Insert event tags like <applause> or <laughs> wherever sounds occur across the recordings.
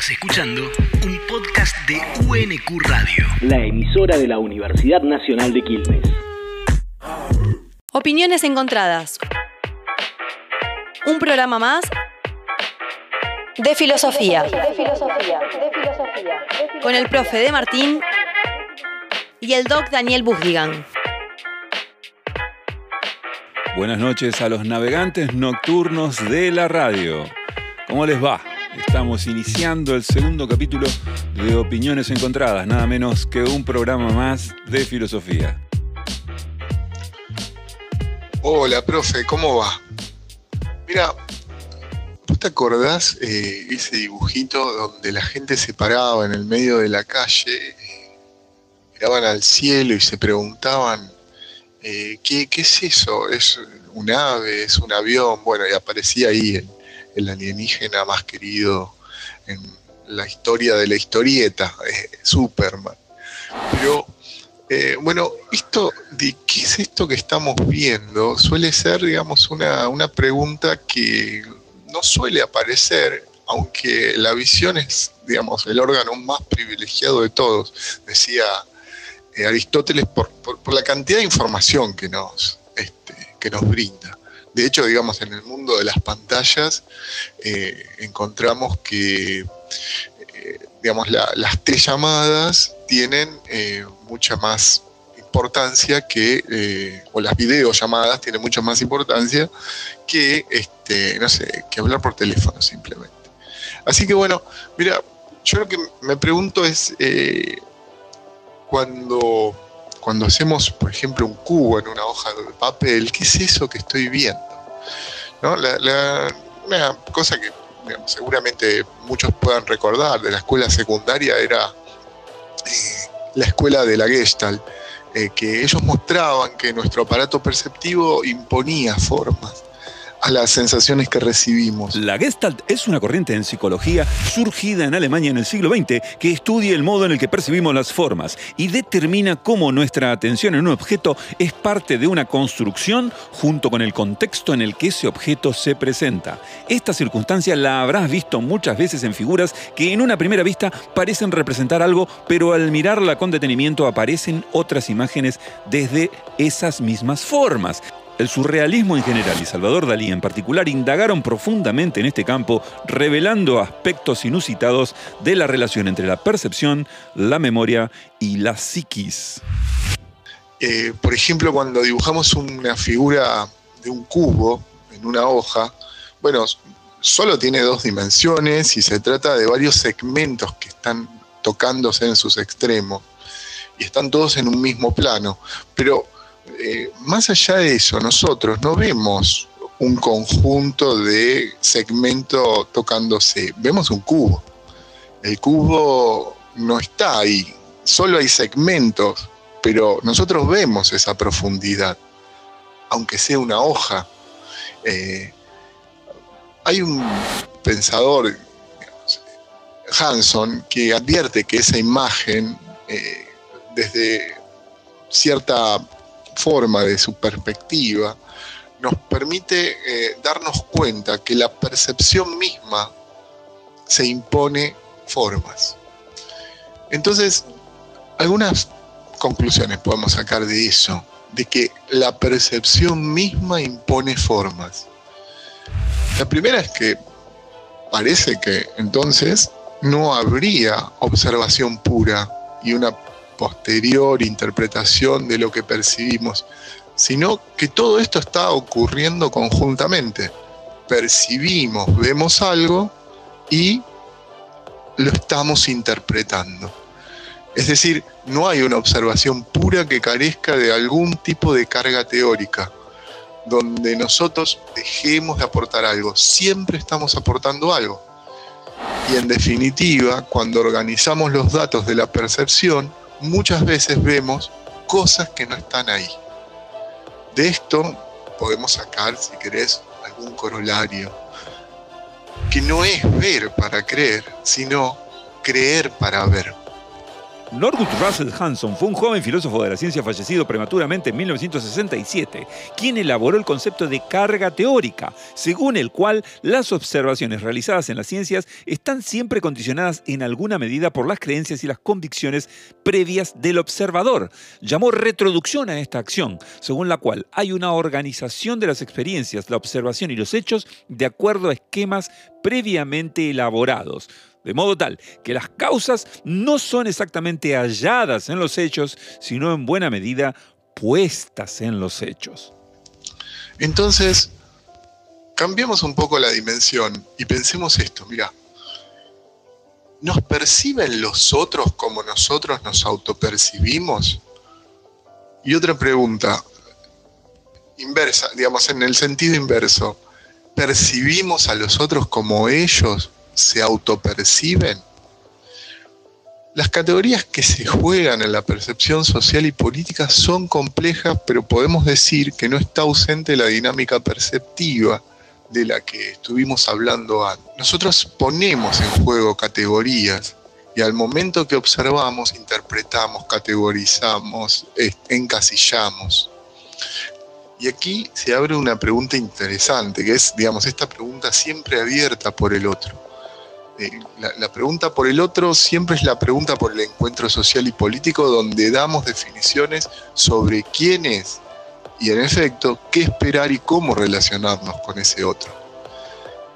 Estás escuchando un podcast de UNQ Radio. La emisora de la Universidad Nacional de Quilmes. Opiniones encontradas. Un programa más de filosofía. Con el profe de Martín y el doc Daniel Busdigan. Buenas noches a los navegantes nocturnos de la radio. ¿Cómo les va? Estamos iniciando el segundo capítulo de Opiniones Encontradas, nada menos que un programa más de filosofía. Hola, profe, ¿cómo va? Mira, ¿vos te acordás eh, ese dibujito donde la gente se paraba en el medio de la calle, eh, miraban al cielo y se preguntaban, eh, ¿qué, ¿qué, es eso? ¿Es un ave? ¿Es un avión? Bueno, y aparecía ahí el, el alienígena más querido en la historia de la historieta, Superman. Pero eh, bueno, esto de qué es esto que estamos viendo suele ser, digamos, una, una pregunta que no suele aparecer, aunque la visión es, digamos, el órgano más privilegiado de todos, decía eh, Aristóteles, por, por, por, la cantidad de información que nos, este, que nos brinda. De hecho, digamos, en el mundo de las pantallas eh, encontramos que, eh, digamos, la, las T-llamadas tienen eh, mucha más importancia que, eh, o las videollamadas tienen mucha más importancia que, este, no sé, que hablar por teléfono simplemente. Así que bueno, mira, yo lo que me pregunto es, cuando cuando hacemos, por ejemplo, un cubo en una hoja de papel, ¿qué es eso que estoy viendo? ¿No? La, una cosa que seguramente muchos puedan recordar de la escuela secundaria era eh, la escuela de la Gestalt, eh, que ellos mostraban que nuestro aparato perceptivo imponía formas a las sensaciones que recibimos. La Gestalt es una corriente en psicología surgida en Alemania en el siglo XX que estudia el modo en el que percibimos las formas y determina cómo nuestra atención en un objeto es parte de una construcción junto con el contexto en el que ese objeto se presenta. Esta circunstancia la habrás visto muchas veces en figuras que en una primera vista parecen representar algo, pero al mirarla con detenimiento aparecen otras imágenes desde esas mismas formas. El surrealismo en general y Salvador Dalí en particular indagaron profundamente en este campo, revelando aspectos inusitados de la relación entre la percepción, la memoria y la psiquis. Eh, por ejemplo, cuando dibujamos una figura de un cubo en una hoja, bueno, solo tiene dos dimensiones y se trata de varios segmentos que están tocándose en sus extremos y están todos en un mismo plano, pero eh, más allá de eso, nosotros no vemos un conjunto de segmentos tocándose, vemos un cubo. El cubo no está ahí, solo hay segmentos, pero nosotros vemos esa profundidad, aunque sea una hoja. Eh, hay un pensador, Hanson, que advierte que esa imagen, eh, desde cierta forma, de su perspectiva, nos permite eh, darnos cuenta que la percepción misma se impone formas. Entonces, algunas conclusiones podemos sacar de eso, de que la percepción misma impone formas. La primera es que parece que entonces no habría observación pura y una posterior interpretación de lo que percibimos, sino que todo esto está ocurriendo conjuntamente. Percibimos, vemos algo y lo estamos interpretando. Es decir, no hay una observación pura que carezca de algún tipo de carga teórica, donde nosotros dejemos de aportar algo. Siempre estamos aportando algo. Y en definitiva, cuando organizamos los datos de la percepción, muchas veces vemos cosas que no están ahí. De esto podemos sacar, si querés, algún corolario, que no es ver para creer, sino creer para ver. Norwood Russell Hanson fue un joven filósofo de la ciencia fallecido prematuramente en 1967, quien elaboró el concepto de carga teórica, según el cual las observaciones realizadas en las ciencias están siempre condicionadas en alguna medida por las creencias y las convicciones previas del observador. Llamó retroducción a esta acción, según la cual hay una organización de las experiencias, la observación y los hechos de acuerdo a esquemas previamente elaborados de modo tal que las causas no son exactamente halladas en los hechos, sino en buena medida puestas en los hechos. Entonces, cambiamos un poco la dimensión y pensemos esto, mira, ¿nos perciben los otros como nosotros nos autopercibimos? Y otra pregunta, inversa, digamos, en el sentido inverso, ¿percibimos a los otros como ellos se autoperciben? Las categorías que se juegan en la percepción social y política son complejas, pero podemos decir que no está ausente la dinámica perceptiva de la que estuvimos hablando antes. Nosotros ponemos en juego categorías y al momento que observamos, interpretamos, categorizamos, encasillamos. Y aquí se abre una pregunta interesante, que es, digamos, esta pregunta siempre abierta por el otro la, pregunta por el otro siempre es la pregunta por el encuentro social y político donde damos definiciones sobre quién es y en efecto qué esperar y cómo relacionarnos con ese otro.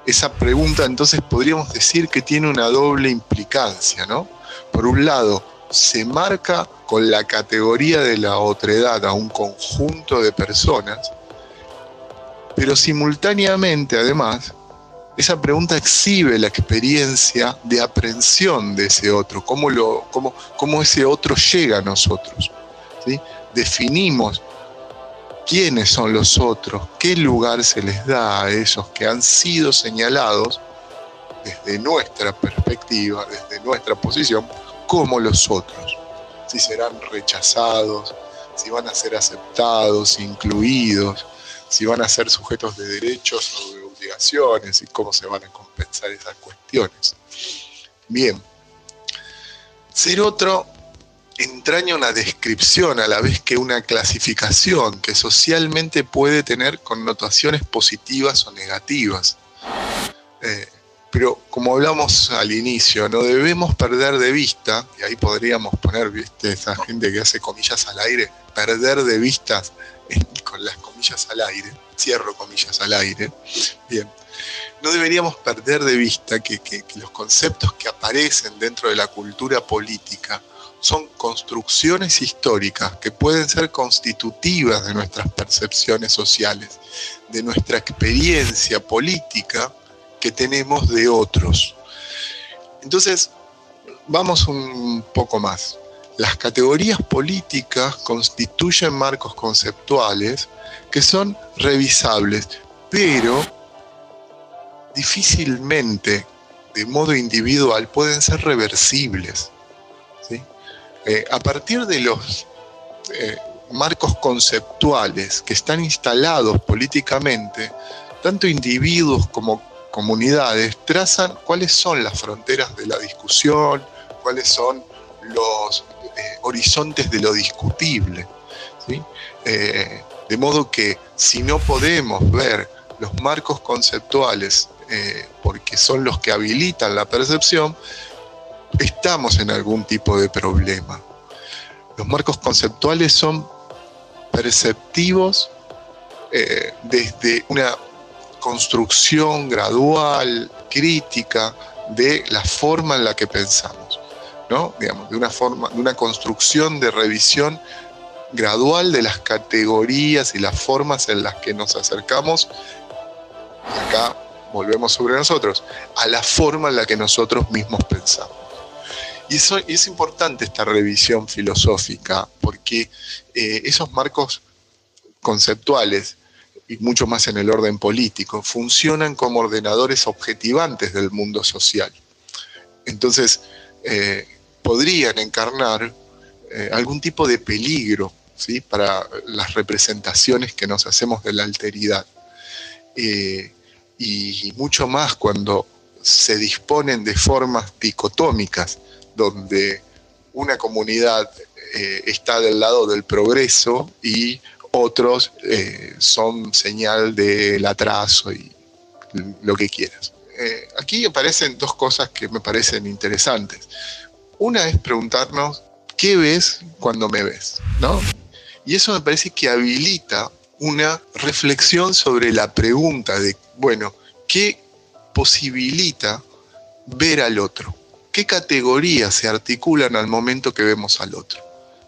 Esa pregunta entonces podríamos decir que tiene una doble implicancia, ¿no? Por un lado, se marca con la categoría de la otredad a un conjunto de personas, pero simultáneamente además esa pregunta exhibe la experiencia de aprehensión de ese otro, cómo, lo, cómo, ese otro llega a nosotros. Definimos quiénes son los otros, qué lugar se les da a esos que han sido señalados desde nuestra perspectiva, desde nuestra posición, como los otros. Si serán rechazados, si van a ser aceptados, incluidos, si van a ser sujetos de derechos o y cómo se van a compensar esas cuestiones. Bien, ser otro entraña una descripción a la vez que una clasificación que socialmente puede tener connotaciones positivas o negativas. Eh, pero como hablamos al inicio, no debemos perder de vista, y ahí podríamos poner, viste, esa gente que hace comillas al aire, perder de vista con las comillas al aire, cierro comillas al aire, bien, no deberíamos perder de vista que, los conceptos que aparecen dentro de la cultura política son construcciones históricas que pueden ser constitutivas de nuestras percepciones sociales, de nuestra experiencia política que tenemos de otros. Entonces, vamos un poco más. Las categorías políticas constituyen marcos conceptuales que son revisables, pero difícilmente de modo individual pueden ser reversibles. Eh, a partir de los eh, marcos conceptuales que están instalados políticamente, tanto individuos como comunidades trazan cuáles son las fronteras de la discusión, cuáles son los horizontes de lo discutible. de modo que si no podemos ver los marcos conceptuales eh, porque son los que habilitan la percepción, estamos en algún tipo de problema. Los marcos conceptuales son perceptivos eh, desde una construcción gradual, crítica de la forma en la que pensamos, Digamos, de una forma, de una construcción de revisión gradual de las categorías y las formas en las que nos acercamos. Y acá volvemos sobre nosotros, a la forma en la que nosotros mismos pensamos. Y eso es importante esta revisión filosófica, porque eh, esos marcos conceptuales, y mucho más en el orden político, funcionan como ordenadores objetivantes del mundo social. Entonces, eh, podrían encarnar eh, algún tipo de peligro ¿sí? para las representaciones que nos hacemos de la alteridad y mucho más cuando se disponen de formas dicotómicas, donde una comunidad eh, está del lado del progreso y otros eh, son señal del atraso y lo que quieras. Eh, aquí aparecen dos cosas que me parecen interesantes. Una es preguntarnos, ¿qué ves cuando me ves? ¿No? Y eso me parece que habilita una reflexión sobre la pregunta de, bueno, ¿qué posibilita ver al otro? ¿Qué categorías se articulan al momento que vemos al otro?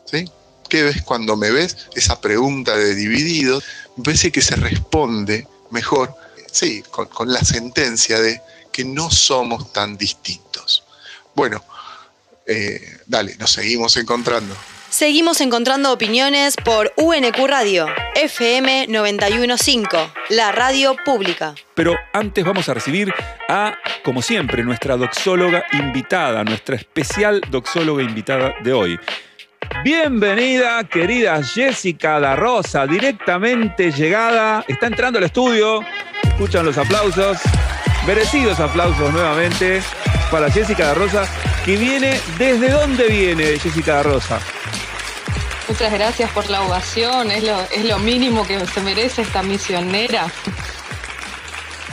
¿Sí? ¿Qué ves cuando me ves? Esa pregunta de divididos, me parece que se responde mejor, sí, con, con la sentencia de que no somos tan distintos. Bueno, eh, dale, nos seguimos encontrando. Seguimos encontrando opiniones por UNQ Radio, FM 915, la radio pública. Pero antes vamos a recibir a, como siempre, nuestra doxóloga invitada, nuestra especial doxóloga invitada de hoy. Bienvenida, querida Jessica Da Rosa, directamente llegada. Está entrando al estudio. Escuchan los aplausos. Merecidos aplausos nuevamente para Jessica Da Rosa, que viene. ¿Desde dónde viene Jessica Da Rosa? Muchas gracias por la ovación, es lo, es lo mínimo que se merece esta misionera.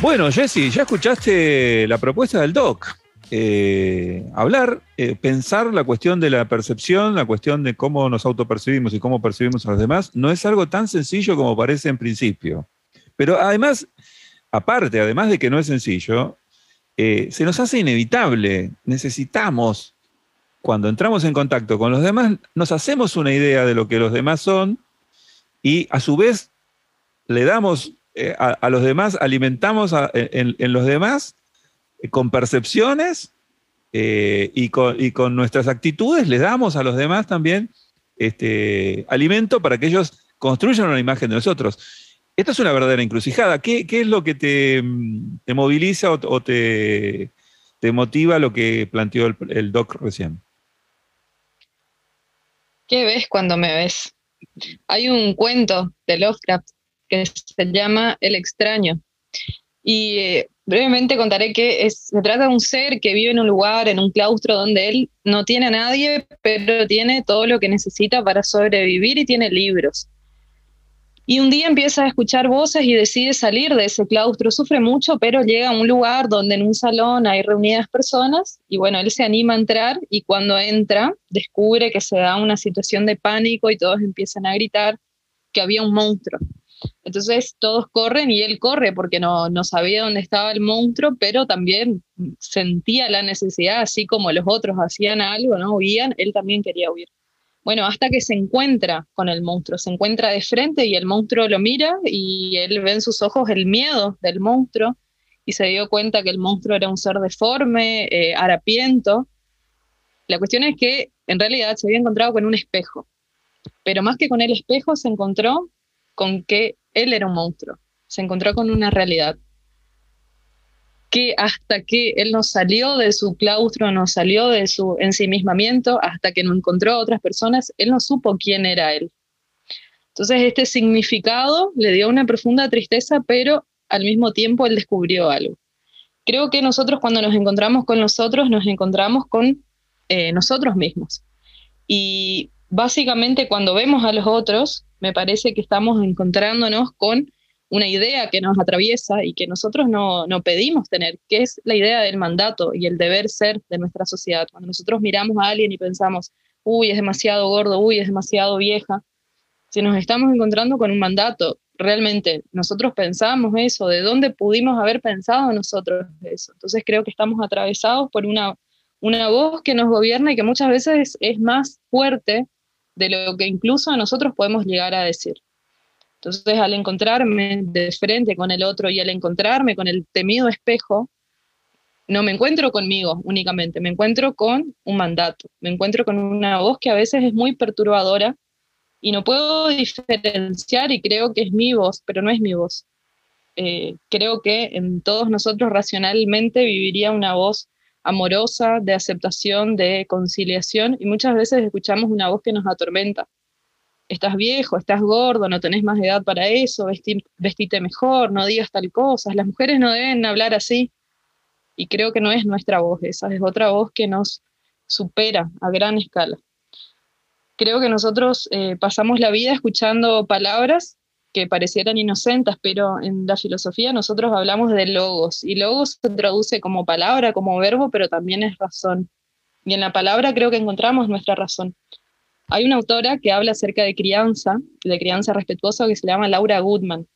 Bueno, Jessy, ya escuchaste la propuesta del doc. Eh, hablar, eh, pensar la cuestión de la percepción, la cuestión de cómo nos autopercibimos y cómo percibimos a los demás, no es algo tan sencillo como parece en principio. Pero además, aparte, además de que no es sencillo, eh, se nos hace inevitable. Necesitamos cuando entramos en contacto con los demás, nos hacemos una idea de lo que los demás son y a su vez le damos eh, a, los demás, alimentamos en, los demás eh, con percepciones eh, y, con, nuestras actitudes, le damos a los demás también este, alimento para que ellos construyan una imagen de nosotros. Esto es una verdadera encrucijada. ¿Qué, es lo que te, moviliza o, te, motiva lo que planteó el doc recién? ¿Qué ves cuando me ves? Hay un cuento de Lovecraft que se llama El extraño. Y eh, brevemente contaré que se trata de un ser que vive en un lugar, en un claustro donde él no tiene a nadie, pero tiene todo lo que necesita para sobrevivir y tiene libros. Y un día empieza a escuchar voces y decide salir de ese claustro. Sufre mucho, pero llega a un lugar donde en un salón hay reunidas personas y bueno, él se anima a entrar y cuando entra descubre que se da una situación de pánico y todos empiezan a gritar que había un monstruo. Entonces todos corren y él corre porque no, no sabía dónde estaba el monstruo, pero también sentía la necesidad, así como los otros hacían algo, ¿no? Huían, él también quería huir. Bueno, hasta que se encuentra con el monstruo, se encuentra de frente y el monstruo lo mira y él ve en sus ojos el miedo del monstruo y se dio cuenta que el monstruo era un ser deforme, eh, harapiento. La cuestión es que en realidad se había encontrado con un espejo, pero más que con el espejo se encontró con que él era un monstruo, se encontró con una realidad que hasta que él no salió de su claustro, no salió de su ensimismamiento, hasta que no encontró a otras personas, él no supo quién era él. Entonces este significado le dio una profunda tristeza, pero al mismo tiempo él descubrió algo. Creo que nosotros cuando nos encontramos con nosotros, nos encontramos con eh, nosotros mismos. Y básicamente cuando vemos a los otros, me parece que estamos encontrándonos con una idea que nos atraviesa y que nosotros no, pedimos tener, que es la idea del mandato y el deber ser de nuestra sociedad. Cuando nosotros miramos a alguien y pensamos, uy, es demasiado gordo, uy, es demasiado vieja, si nos estamos encontrando con un mandato, realmente nosotros pensamos eso, de dónde pudimos haber pensado nosotros eso. Entonces creo que estamos atravesados por una, una voz que nos gobierna y que muchas veces es más fuerte de lo que incluso nosotros podemos llegar a decir. Entonces, al encontrarme de frente con el otro y al encontrarme con el temido espejo, no me encuentro conmigo únicamente, me encuentro con un mandato, me encuentro con una voz que a veces es muy perturbadora y no puedo diferenciar y creo que es mi voz, pero no es mi voz. Eh, creo que en todos nosotros racionalmente viviría una voz amorosa, de aceptación, de conciliación, y muchas veces escuchamos una voz que nos atormenta, estás viejo, estás gordo, no tenés más edad para eso, vestite mejor, no digas tal cosa. Las mujeres no deben hablar así. Y creo que no es nuestra voz, esa es otra voz que nos supera a gran escala. creo que nosotros eh, pasamos la vida escuchando palabras que parecieran inocentes, pero en la filosofía nosotros hablamos de logos, y logos se traduce como palabra, como verbo, pero también es razón. Y en la palabra creo que encontramos nuestra razón. Hay una autora que habla acerca de crianza, de crianza respetuosa, que se llama Laura Goodman.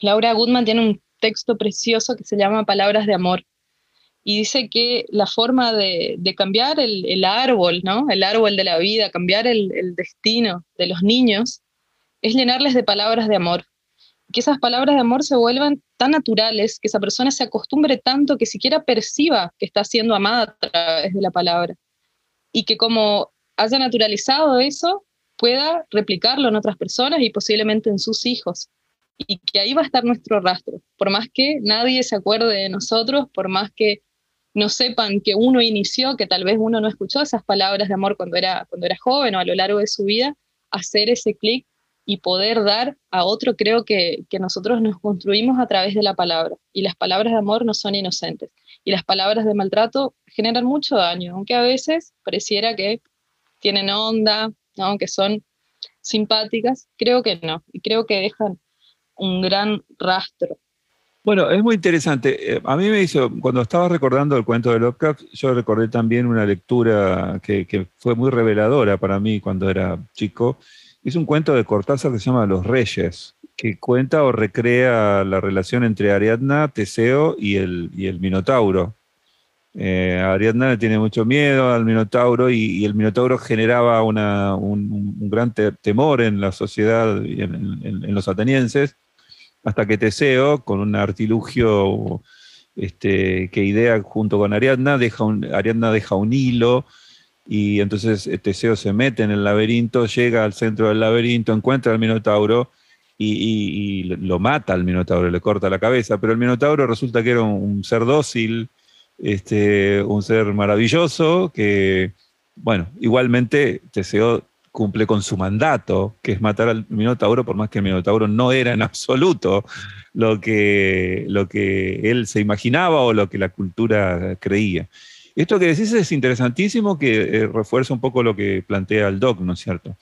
Laura Goodman tiene un texto precioso que se llama Palabras de Amor. Y dice que la forma de, cambiar el, árbol, ¿no? el árbol de la vida, cambiar el, el destino de los niños, es llenarles de palabras de amor. Que esas palabras de amor se vuelvan tan naturales, que esa persona se acostumbre tanto que siquiera perciba que está siendo amada a través de la palabra. Y que como haya naturalizado eso, pueda replicarlo en otras personas y posiblemente en sus hijos. Y que ahí va a estar nuestro rastro. Por más que nadie se acuerde de nosotros, por más que no sepan que uno inició, que tal vez uno no escuchó esas palabras de amor cuando era, cuando era joven o a lo largo de su vida, hacer ese clic y poder dar a otro, creo que, nosotros nos construimos a través de la palabra. Y las palabras de amor no son inocentes. Y las palabras de maltrato generan mucho daño, aunque a veces pareciera que tienen onda, aunque son simpáticas, creo que no. Y creo que dejan un gran rastro. Bueno, es muy interesante. Eh, a mí me hizo, cuando estaba recordando el cuento de Lovecraft, yo recordé también una lectura que, que fue muy reveladora para mí cuando era chico, es un cuento de Cortázar que se llama Los Reyes, que cuenta o recrea la relación entre Ariadna, Teseo y el, el Minotauro. Eh, Ariadna le tiene mucho miedo al Minotauro y, el Minotauro generaba un, gran temor en la sociedad y en, los atenienses, hasta que Teseo, con un artilugio este, que idea junto con Ariadna, deja Ariadna deja un hilo y entonces eh, Teseo se mete en el laberinto, llega al centro del laberinto, encuentra al Minotauro y, lo mata al Minotauro, le corta la cabeza, pero el Minotauro resulta que era un, ser dócil, este, un ser maravilloso, que, bueno, igualmente Teseo cumple con su mandato, que es matar al Minotauro, por más que el Minotauro no era en absoluto lo que, lo que él se imaginaba o lo que la cultura creía. Esto que decís es interesantísimo, que eh, refuerza un poco lo que plantea el doc, ¿no es cierto?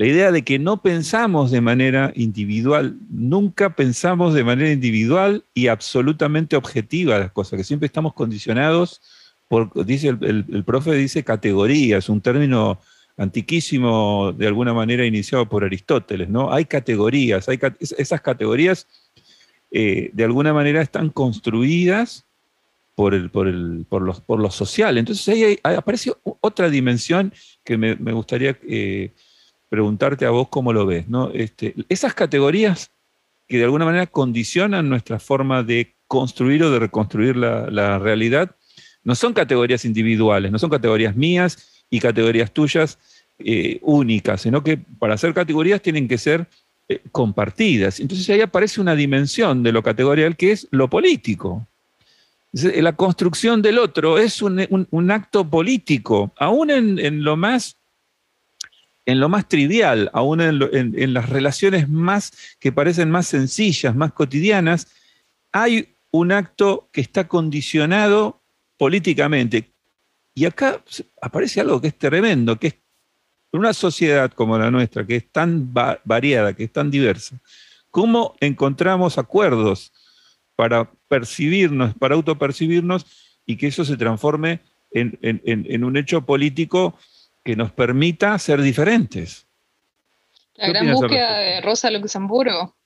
La idea de que no pensamos de manera individual, nunca pensamos de manera individual y absolutamente objetiva las cosas, que siempre estamos condicionados por, dice el, el, profe, dice categorías, un término antiquísimo, de alguna manera iniciado por Aristóteles, ¿no? Hay categorías, hay, esas categorías eh, de alguna manera están construidas por, el, por, el, por, los, por lo social. Entonces ahí, aparece otra dimensión que me, gustaría eh, preguntarte a vos cómo lo ves. ¿no? Este, esas categorías que de alguna manera condicionan nuestra forma de construir o de reconstruir la, realidad, no son categorías individuales, no son categorías mías y categorías tuyas eh, únicas, sino que para ser categorías tienen que ser eh, compartidas. Entonces ahí aparece una dimensión de lo categorial que es lo político. La construcción del otro es un, acto político, aún en, lo más, en lo más trivial, aún en, las relaciones más que parecen más sencillas, más cotidianas, hay un acto que está condicionado políticamente. Y acá aparece algo que es tremendo, que es una sociedad como la nuestra, que es tan variada, que es tan diversa, ¿cómo encontramos acuerdos para percibirnos, para autopercibirnos y que eso se transforme en, un hecho político que nos permita ser diferentes. La gran búsqueda de Rosa Luxemburgo.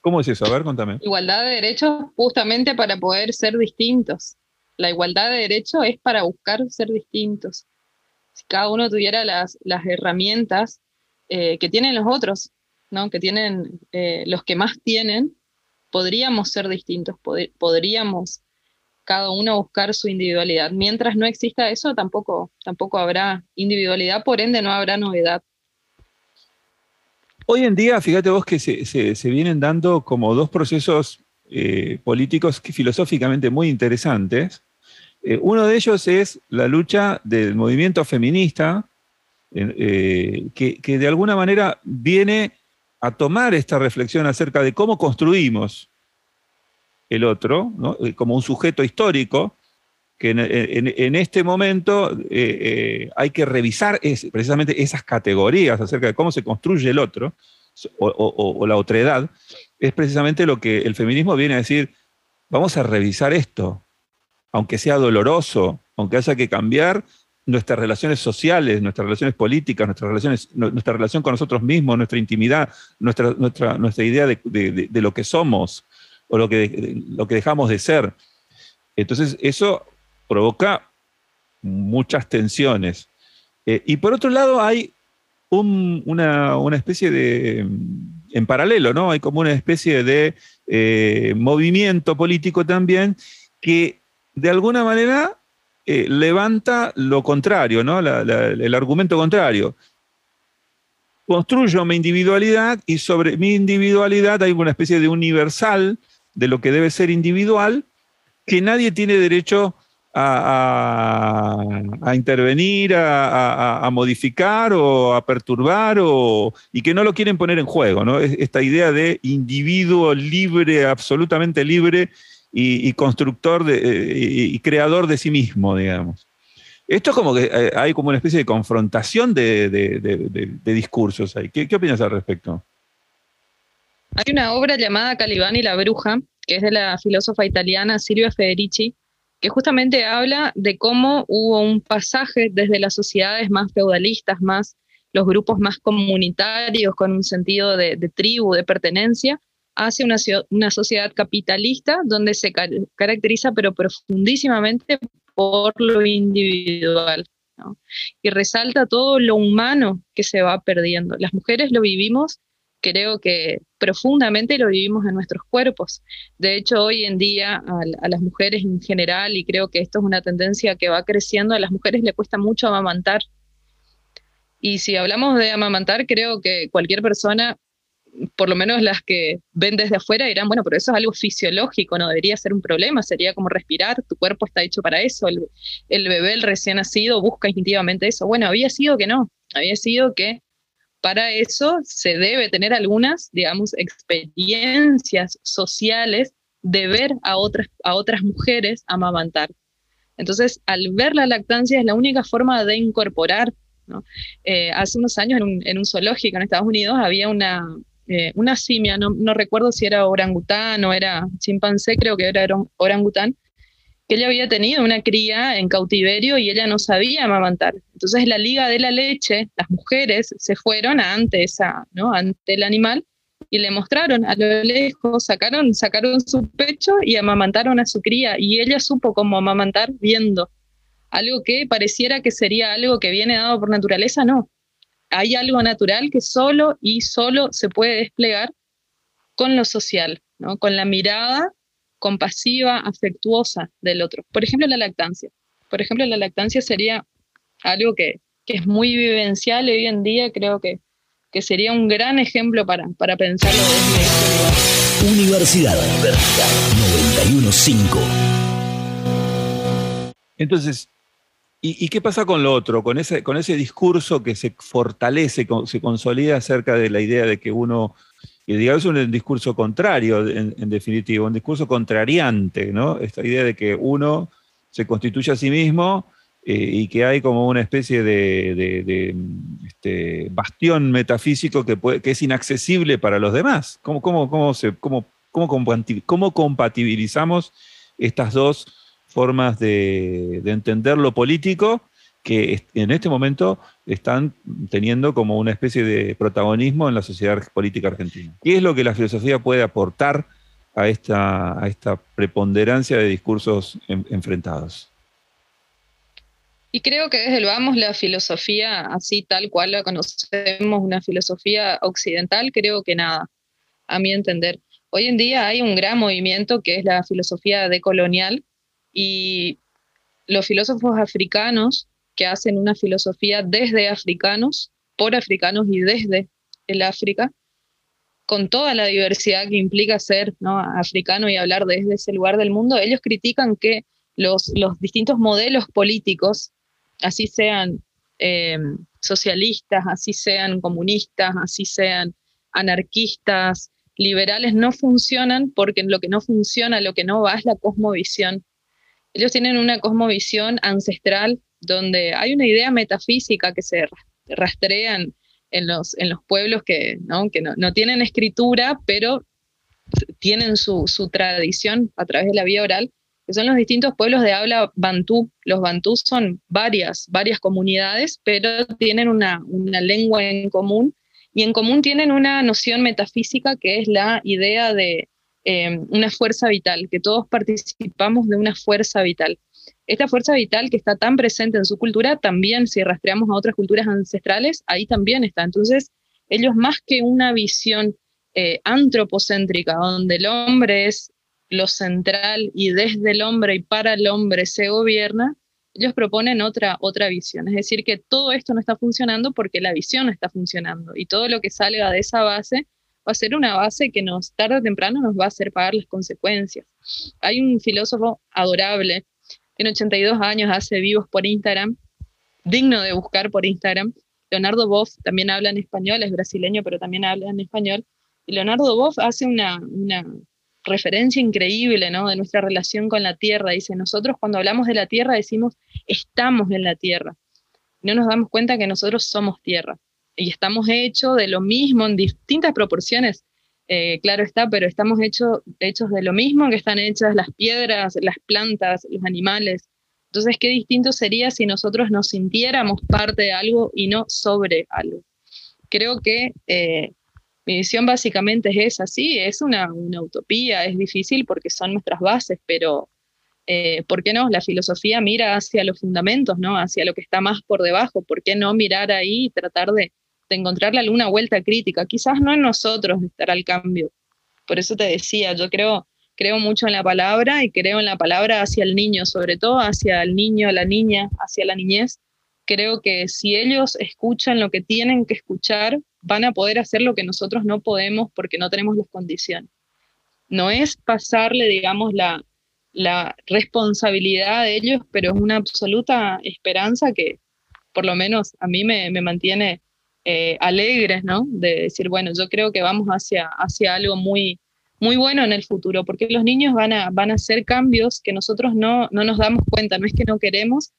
¿Cómo es eso? A ver, contame. Igualdad de derechos justamente para poder ser distintos. La igualdad de derechos es para buscar ser distintos. Si cada uno tuviera las, herramientas eh, que tienen los otros, ¿no? que tienen eh, los que más tienen, podríamos ser distintos, podríamos cada uno buscar su individualidad. Mientras no exista eso, tampoco, tampoco habrá individualidad, por ende no habrá novedad. Hoy en día, fíjate vos que se, vienen dando como dos procesos eh, políticos filosóficamente muy interesantes. Eh, uno de ellos es la lucha del movimiento feminista, eh, que, que, de alguna manera viene a tomar esta reflexión acerca de cómo construimos el otro, eh, como un sujeto histórico, que en, este momento eh, eh, hay que revisar precisamente esas categorías acerca de cómo se construye el otro o, la otredad, es precisamente lo que el feminismo viene a decir, vamos a revisar esto, aunque sea doloroso, aunque haya que cambiar nuestras relaciones sociales, nuestras relaciones políticas, nuestras relaciones, nuestra relación con nosotros mismos, nuestra intimidad, nuestra, nuestra, nuestra idea de, lo que somos o lo que, lo que dejamos de ser. Entonces, eso provoca muchas tensiones. Eh, y por otro lado, hay una, especie de, en paralelo, ¿no? Hay como una especie de eh, movimiento político también que de alguna manera eh, levanta lo contrario, ¿no? el argumento contrario. Construyo mi individualidad y sobre mi individualidad hay una especie de universal de lo que debe ser individual que nadie tiene derecho a, intervenir, a, modificar o a perturbar o, y que no lo quieren poner en juego, ¿no? Esta idea de individuo libre, absolutamente libre y, constructor eh, y creador de sí mismo, digamos. Esto es como que eh, hay como una especie de confrontación de, discursos ahí. ¿Qué, ¿Qué opinas al respecto? Hay una obra llamada Calibán y la Bruja, que es de la filósofa italiana Silvia Federici, que justamente habla de cómo hubo un pasaje desde las sociedades más feudalistas, más los grupos más comunitarios, con un sentido de, tribu, de pertenencia, hacia una, sociedad capitalista donde se caracteriza pero profundísimamente por lo individual. Y resalta todo lo humano que se va perdiendo. Las mujeres lo vivimos creo que profundamente lo vivimos en nuestros cuerpos. De hecho, hoy en día a, las mujeres en general, y creo que esto es una tendencia que va creciendo, a las mujeres le cuesta mucho amamantar. Y si hablamos de amamantar, creo que cualquier persona, por lo menos las que ven desde afuera, dirán, bueno, pero eso es algo fisiológico, no debería ser un problema, sería como respirar, tu cuerpo está hecho para eso, el, el bebé, el recién nacido, busca instintivamente eso. Bueno, había sido que no, había sido que para eso se debe tener algunas, digamos, experiencias sociales de ver a otras, a otras mujeres amamantar. Entonces, al ver la lactancia es la única forma de incorporar. Eh, hace unos años en un, zoológico en Estados Unidos había una, eh, una simia, no, no, recuerdo si era orangután o era chimpancé, creo que era orangután, que ella había tenido una cría en cautiverio y ella no sabía amamantar. Entonces la liga de la leche, las mujeres se fueron ante esa, ¿no? ante el animal y le mostraron a lo lejos, sacaron, sacaron su pecho y amamantaron a su cría y ella supo cómo amamantar viendo. Algo que pareciera que sería algo que viene dado por naturaleza, no. Hay algo natural que solo y solo se puede desplegar con lo social, ¿no? con la mirada compasiva, afectuosa del otro. Por ejemplo, la lactancia. Por ejemplo, la lactancia sería algo que, es muy vivencial hoy en día, creo que, que sería un gran ejemplo para, para pensarlo desde este lugar. Universidad, Universidad 915. Entonces, ¿y, qué pasa con lo otro? Con ese, con ese discurso que se fortalece, se consolida acerca de la idea de que uno y digamos es un discurso contrario, en, definitiva, un discurso contrariante, ¿no? Esta idea de que uno se constituye a sí mismo eh, y que hay como una especie de, este, bastión metafísico que, es inaccesible para los demás. ¿Cómo, cómo, cómo, cómo, cómo compatibilizamos estas dos formas de, entender lo político que en este momento están teniendo como una especie de protagonismo en la sociedad política argentina. ¿Qué es lo que la filosofía puede aportar a esta, preponderancia de discursos enfrentados? Y creo que desde el vamos la filosofía así tal cual la conocemos, una filosofía occidental, creo que nada, a mi entender. Hoy en día hay un gran movimiento que es la filosofía decolonial y los filósofos africanos que hacen una filosofía desde africanos, por africanos y desde el África, con toda la diversidad que implica ser africano y hablar desde ese lugar del mundo, ellos critican que los, los distintos modelos políticos, así sean eh, socialistas, así sean comunistas, así sean anarquistas, liberales, no funcionan porque lo que no funciona, lo que no va es la cosmovisión. Ellos tienen una cosmovisión ancestral donde hay una idea metafísica que se rastrean en los, en los pueblos que, ¿no? que no, tienen escritura, pero tienen su, tradición a través de la vía oral, que son los distintos pueblos de habla bantú. Los bantú son varias, varias comunidades, pero tienen una, una lengua en común y en común tienen una noción metafísica que es la idea de eh, una fuerza vital, que todos participamos de una fuerza vital. Esta fuerza vital que está tan presente en su cultura, también si rastreamos a otras culturas ancestrales, ahí también está. Entonces, ellos más que una visión eh, antropocéntrica, donde el hombre es lo central y desde el hombre y para el hombre se gobierna, ellos proponen otra, otra visión. Es decir, que todo esto no está funcionando porque la visión no está funcionando y todo lo que salga de esa base va a ser una base que nos tarde o temprano nos va a hacer pagar las consecuencias. Hay un filósofo adorable, tiene 82 años, hace vivos por Instagram, digno de buscar por Instagram. Leonardo Boff también habla en español, es brasileño, pero también habla en español. Y Leonardo Boff hace una, una referencia increíble ¿no? de nuestra relación con la tierra. Dice, nosotros cuando hablamos de la tierra decimos, estamos en la tierra. No nos damos cuenta que nosotros somos tierra y estamos hechos de lo mismo en distintas proporciones. Eh, claro está, pero estamos hechos de lo mismo que están hechas las piedras, las plantas, los animales. Entonces, qué distinto sería si nosotros nos sintiéramos parte de algo y no sobre algo. Creo que eh, mi visión básicamente es esa, sí, es una, utopía, es difícil porque son nuestras bases, pero eh, ¿por qué no? La filosofía mira hacia los fundamentos, ¿no? Hacia lo que está más por debajo, ¿por qué no mirar ahí y tratar de, de encontrarle alguna vuelta crítica? Quizás no en nosotros estará el cambio. Por eso te decía, yo creo, creo mucho en la palabra y creo en la palabra hacia el niño, sobre todo hacia el niño, la niña, hacia la niñez. Creo que si ellos escuchan lo que tienen que escuchar, van a poder hacer lo que nosotros no podemos porque no tenemos las condiciones. No es pasarle, digamos, la, responsabilidad de ellos, pero es una absoluta esperanza que por lo menos a mí me, mantiene eh, alegre, ¿no? De decir, bueno, yo creo que vamos hacia, hacia algo muy, muy bueno en el futuro, porque los niños van a, van a hacer cambios que nosotros no, no nos damos cuenta, no es que no queremos,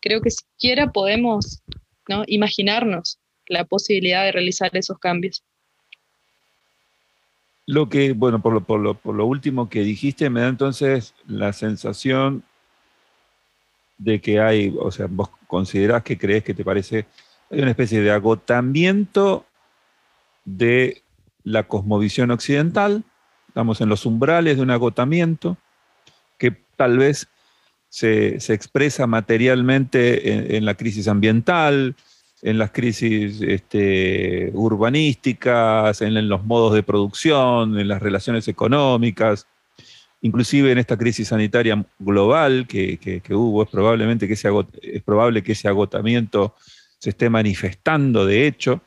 creo que siquiera podemos ¿no? imaginarnos la posibilidad de realizar esos cambios. Lo que, bueno, por lo, por lo, por lo último que dijiste, me da entonces la sensación de que hay, o sea, vos considerás que crees que te parece, hay una especie de agotamiento de la cosmovisión occidental, estamos en los umbrales de un agotamiento que tal vez se, expresa materialmente en, la crisis ambiental, en las crisis este, urbanísticas, en, los modos de producción, en las relaciones económicas, inclusive en esta crisis sanitaria global que, hubo, probablemente que es probable que ese agotamiento se esté manifestando de hecho,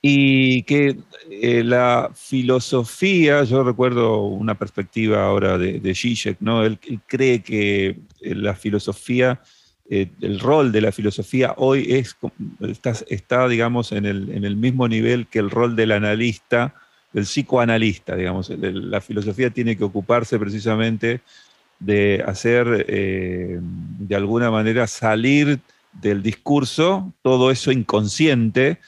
y que eh, la filosofía, yo recuerdo una perspectiva ahora de, de Zizek, ¿no? él cree que la filosofía eh, el rol de la filosofía hoy es, está, digamos, en el, mismo nivel que el rol del analista, del psicoanalista, digamos. La filosofía tiene que ocuparse precisamente de hacer, eh, de alguna manera, salir del discurso todo eso inconsciente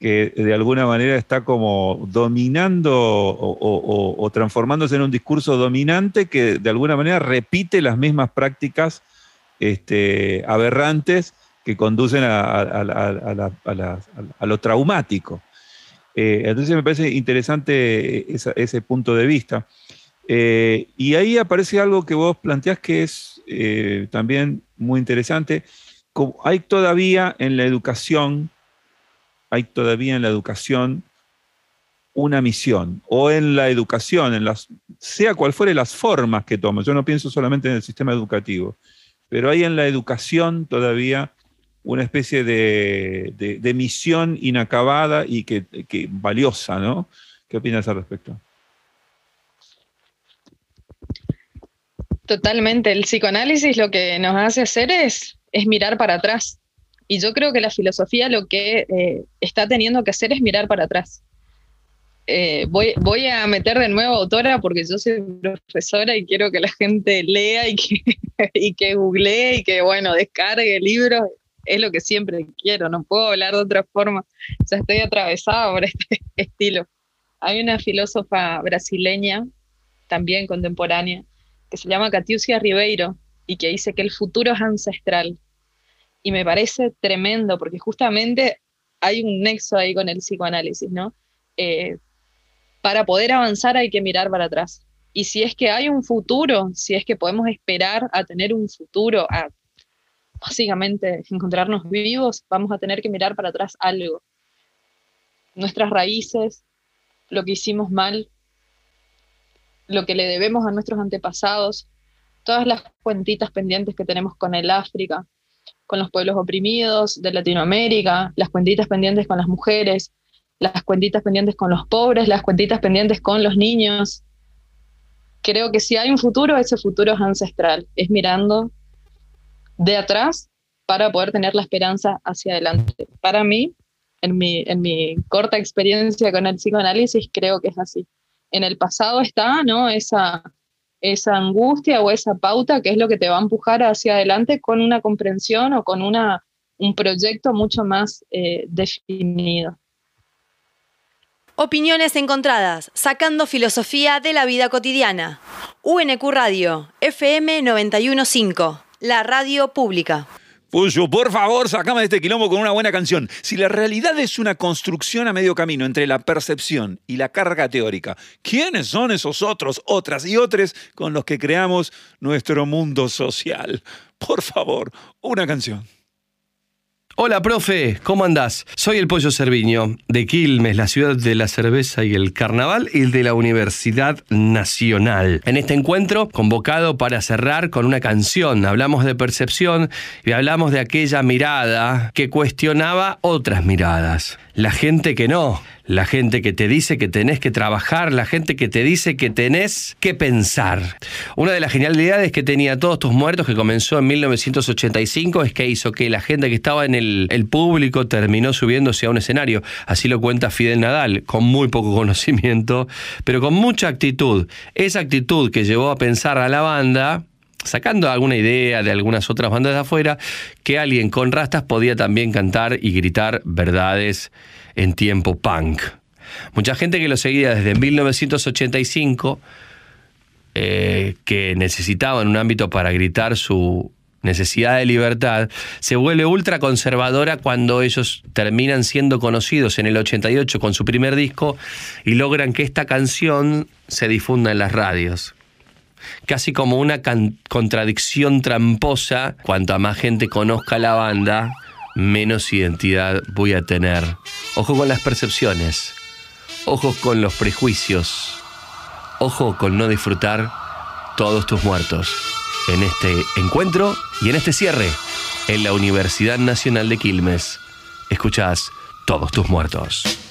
que de alguna manera está como dominando o transformándose en un discurso dominante que de alguna manera repite las mismas prácticas este, aberrantes que conducen a, lo traumático. Eh, entonces me parece interesante ese punto de vista. Eh, y ahí aparece algo que vos planteás que es eh, también muy interesante. Hay todavía en la educación, hay todavía en la educación una misión, o en la educación, en las, sea cual fuere las formas que tome. Yo no pienso solamente en el sistema educativo, pero hay en la educación todavía una especie de, misión inacabada y que, valiosa, ¿no? ¿Qué opinas al respecto? Totalmente. El psicoanálisis lo que nos hace hacer es, es mirar para atrás. Y yo creo que la filosofía lo que eh, está teniendo que hacer es mirar para atrás. eh, voy, voy a meter de nuevo autora porque yo soy profesora y quiero que la gente lea y que, <laughs> y que googlee y que, bueno, descargue libros. Es lo que siempre quiero, no puedo hablar de otra forma. Sea, estoy atravesada por este <laughs> estilo. Hay una filósofa brasileña, también contemporánea, que se llama Catiucia Ribeiro y que dice que el futuro es ancestral. Y me parece tremendo porque justamente hay un nexo ahí con el psicoanálisis, ¿no? Eh, para poder avanzar hay que mirar para atrás. Y si es que hay un futuro, si es que podemos esperar a tener un futuro, básicamente encontrarnos vivos, vamos a tener que mirar para atrás algo. Nuestras raíces, lo que hicimos mal, lo que le debemos a nuestros antepasados, todas las cuentitas pendientes que tenemos con el África, con los pueblos oprimidos de Latinoamérica, las cuentitas pendientes con las mujeres, las cuentitas pendientes con los pobres, las cuentitas pendientes con los niños. Creo que si hay un futuro, ese futuro es ancestral, es mirando de atrás para poder tener la esperanza hacia adelante. Para mí, en mi, en mi corta experiencia con el psicoanálisis, creo que es así. En el pasado está, ¿no? Esa, esa angustia o esa pauta que es lo que te va a empujar hacia adelante con una comprensión o con una, un proyecto mucho más eh, definido. Opiniones encontradas, sacando filosofía de la vida cotidiana. UNQ Radio, FM 915, la radio pública. Puyo, por favor, sacame de este quilombo con una buena canción. Si la realidad es una construcción a medio camino entre la percepción y la carga teórica, ¿quiénes son esos otros, otras y otros con los que creamos nuestro mundo social? Por favor, una canción. Hola, profe, ¿cómo andás? Soy el Pollo Cerviño, de Quilmes, la ciudad de la cerveza y el carnaval, y de la Universidad Nacional. En este encuentro, convocado para cerrar con una canción, hablamos de percepción y hablamos de aquella mirada que cuestionaba otras miradas. La gente que no, la gente que te dice que tenés que trabajar, la gente que te dice que tenés que pensar. Una de las genialidades que tenía Todos tus muertos, que comenzó en 1985, es que hizo que la gente que estaba en el, el público terminó subiéndose a un escenario. Así lo cuenta Fidel Nadal, con muy poco conocimiento, pero con mucha actitud. Esa actitud que llevó a pensar a la banda sacando alguna idea de algunas otras bandas de afuera, que alguien con rastas podía también cantar y gritar verdades en tiempo punk. Mucha gente que lo seguía desde 1985, eh, que necesitaba en un ámbito para gritar su necesidad de libertad, se vuelve ultra conservadora cuando ellos terminan siendo conocidos en el 88 con su primer disco y logran que esta canción se difunda en las radios casi como una contradicción tramposa. Cuanto a más gente conozca la banda, menos identidad voy a tener. Ojo con las percepciones, ojo con los prejuicios, ojo con no disfrutar todos tus muertos. En este encuentro y en este cierre, en la Universidad Nacional de Quilmes, escuchás todos tus muertos.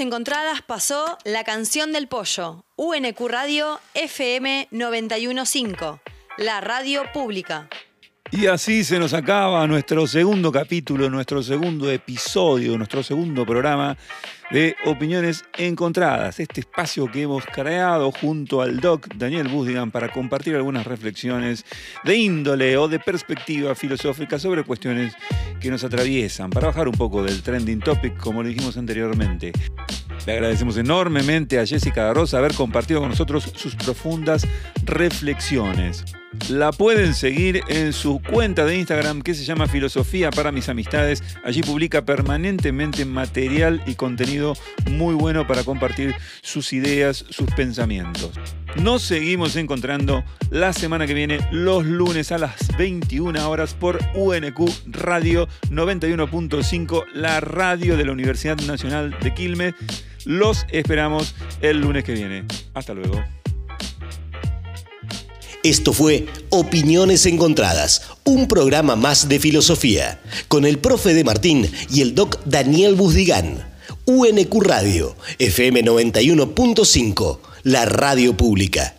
Encontradas pasó La canción del pollo, UNQ Radio FM 915, la radio pública. Y así se nos acaba nuestro segundo capítulo, nuestro segundo episodio, nuestro segundo programa de Opiniones Encontradas, este espacio que hemos creado junto al doc Daniel Busdigan para compartir algunas reflexiones de índole o de perspectiva filosófica sobre cuestiones que nos atraviesan, para bajar un poco del trending topic, como lo dijimos anteriormente. Le agradecemos enormemente a Jessica Rosa haber compartido con nosotros sus profundas reflexiones. La pueden seguir en su cuenta de Instagram que se llama Filosofía para mis amistades. Allí publica permanentemente material y contenido muy bueno para compartir sus ideas, sus pensamientos. Nos seguimos encontrando la semana que viene, los lunes a las 21 horas por UNQ Radio 91.5, la radio de la Universidad Nacional de Quilmes. Los esperamos el lunes que viene. Hasta luego. Esto fue Opiniones Encontradas, un programa más de filosofía, con el profe de Martín y el doc Daniel Busdigán. UNQ Radio, FM 91.5, la radio pública.